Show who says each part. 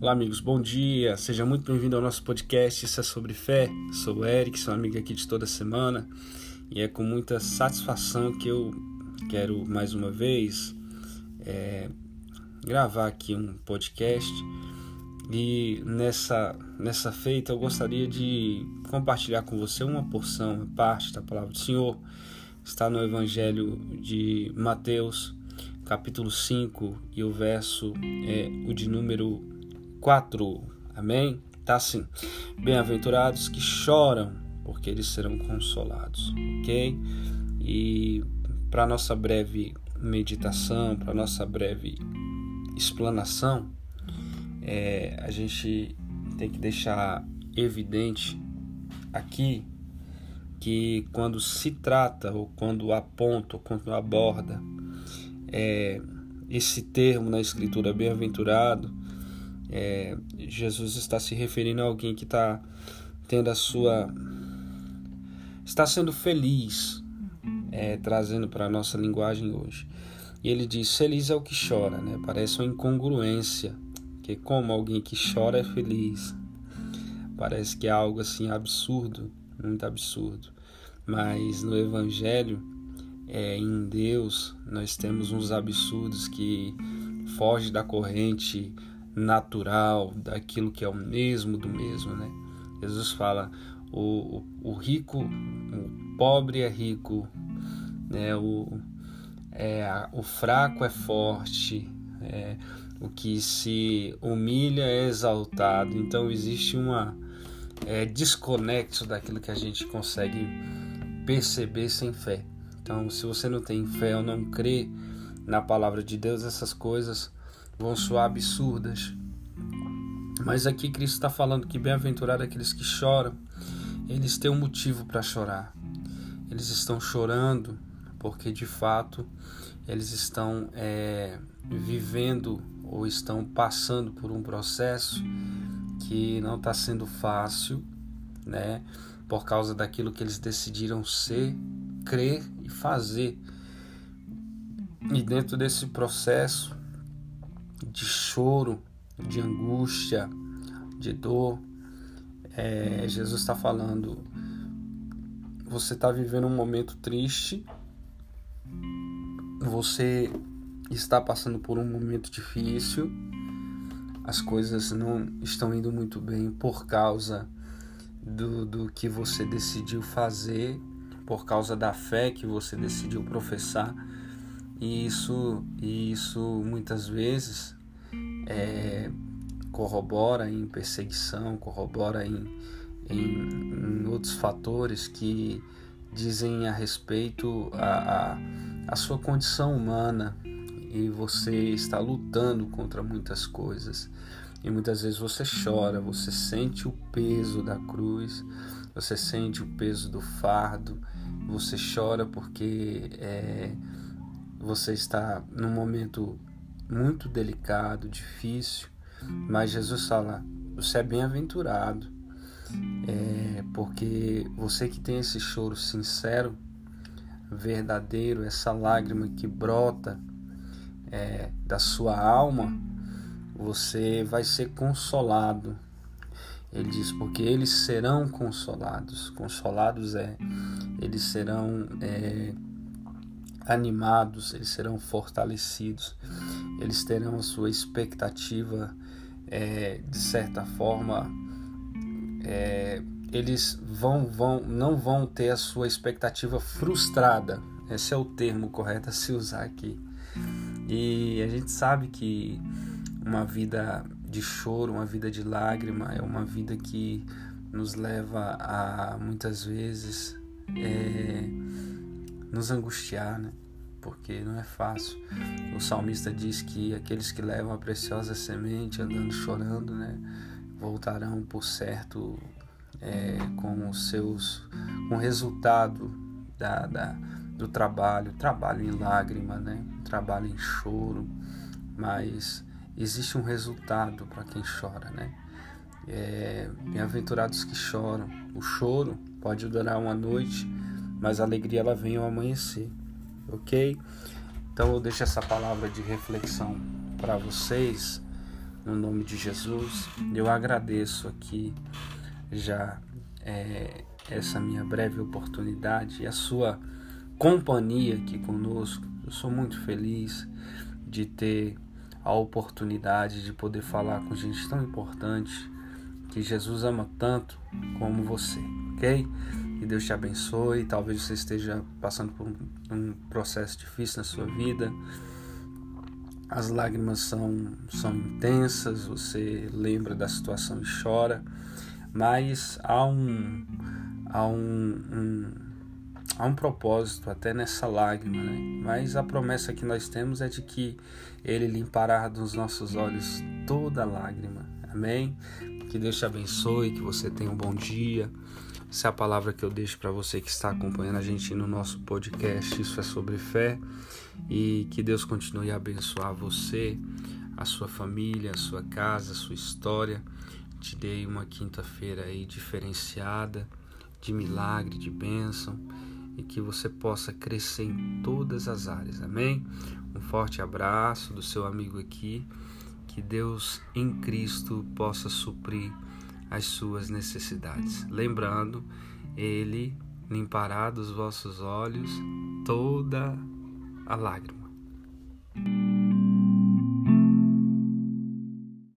Speaker 1: Olá, amigos, bom dia. Seja muito bem-vindo ao nosso podcast. Isso é sobre fé. Sou o Eric, sou amigo aqui de toda semana e é com muita satisfação que eu quero mais uma vez é, gravar aqui um podcast. E nessa, nessa feita eu gostaria de compartilhar com você uma porção, uma parte da palavra do Senhor. Está no Evangelho de Mateus, capítulo 5, e o verso é o de número 4. Amém? Tá assim. Bem-aventurados que choram, porque eles serão consolados, ok? E para nossa breve meditação, para nossa breve explanação, é, a gente tem que deixar evidente aqui que quando se trata ou quando aponta ou quando aborda é, esse termo na escritura bem-aventurado é, Jesus está se referindo a alguém que está tendo a sua. está sendo feliz, é, trazendo para a nossa linguagem hoje. E ele diz: Feliz é o que chora, né? Parece uma incongruência, que como alguém que chora é feliz. Parece que é algo assim absurdo, muito absurdo. Mas no Evangelho, é, em Deus, nós temos uns absurdos que fogem da corrente natural, daquilo que é o mesmo do mesmo, né? Jesus fala: o, o, rico, o pobre é rico, né? O, é, o fraco é forte, é, o que se humilha é exaltado. Então existe uma é, desconexo daquilo que a gente consegue perceber sem fé. Então, se você não tem fé ou não crê na palavra de Deus, essas coisas vão soar absurdas. Mas aqui Cristo está falando que bem-aventurado aqueles que choram, eles têm um motivo para chorar. Eles estão chorando porque de fato eles estão é, vivendo ou estão passando por um processo que não está sendo fácil, né? Por causa daquilo que eles decidiram ser, crer e fazer. E dentro desse processo, de choro, de angústia, de dor. É, Jesus está falando: você está vivendo um momento triste, você está passando por um momento difícil, as coisas não estão indo muito bem por causa do, do que você decidiu fazer, por causa da fé que você decidiu professar. E isso, e isso muitas vezes é, corrobora em perseguição, corrobora em, em, em, outros fatores que dizem a respeito a, a, a sua condição humana e você está lutando contra muitas coisas. E muitas vezes você chora, você sente o peso da cruz, você sente o peso do fardo, você chora porque é, você está num momento muito delicado, difícil, mas Jesus fala: você é bem-aventurado, é, porque você que tem esse choro sincero, verdadeiro, essa lágrima que brota é, da sua alma, você vai ser consolado. Ele diz, porque eles serão consolados. Consolados é, eles serão é, animados, eles serão fortalecidos, eles terão a sua expectativa, é, de certa forma, é, eles vão, vão, não vão ter a sua expectativa frustrada. Esse é o termo correto a se usar aqui. E a gente sabe que uma vida de choro, uma vida de lágrima, é uma vida que nos leva a muitas vezes é, nos angustiar, né? porque não é fácil. O salmista diz que aqueles que levam a preciosa semente andando chorando, né, voltarão por certo é, com os seus, com o resultado da, da, do trabalho, trabalho em lágrima, né, trabalho em choro, mas existe um resultado para quem chora, né? É, Bem-aventurados que choram. O choro pode durar uma noite, mas a alegria ela vem ao amanhecer ok? Então eu deixo essa palavra de reflexão para vocês no nome de Jesus. Eu agradeço aqui já é, essa minha breve oportunidade e a sua companhia aqui conosco. Eu sou muito feliz de ter a oportunidade de poder falar com gente tão importante que Jesus ama tanto como você, ok? Que Deus te abençoe. Talvez você esteja passando por um processo difícil na sua vida. As lágrimas são, são intensas, você lembra da situação e chora, mas há um, há um, um, há um propósito até nessa lágrima, né? mas a promessa que nós temos é de que Ele limpará dos nossos olhos toda lágrima. Amém? Que Deus te abençoe, que você tenha um bom dia. Essa é a palavra que eu deixo para você que está acompanhando a gente no nosso podcast. Isso é sobre fé. E que Deus continue a abençoar você, a sua família, a sua casa, a sua história. Te dei uma quinta-feira aí diferenciada, de milagre, de bênção e que você possa crescer em todas as áreas. Amém? Um forte abraço do seu amigo aqui que Deus em Cristo possa suprir as suas necessidades. Lembrando, Ele limpará dos vossos olhos toda a lágrima.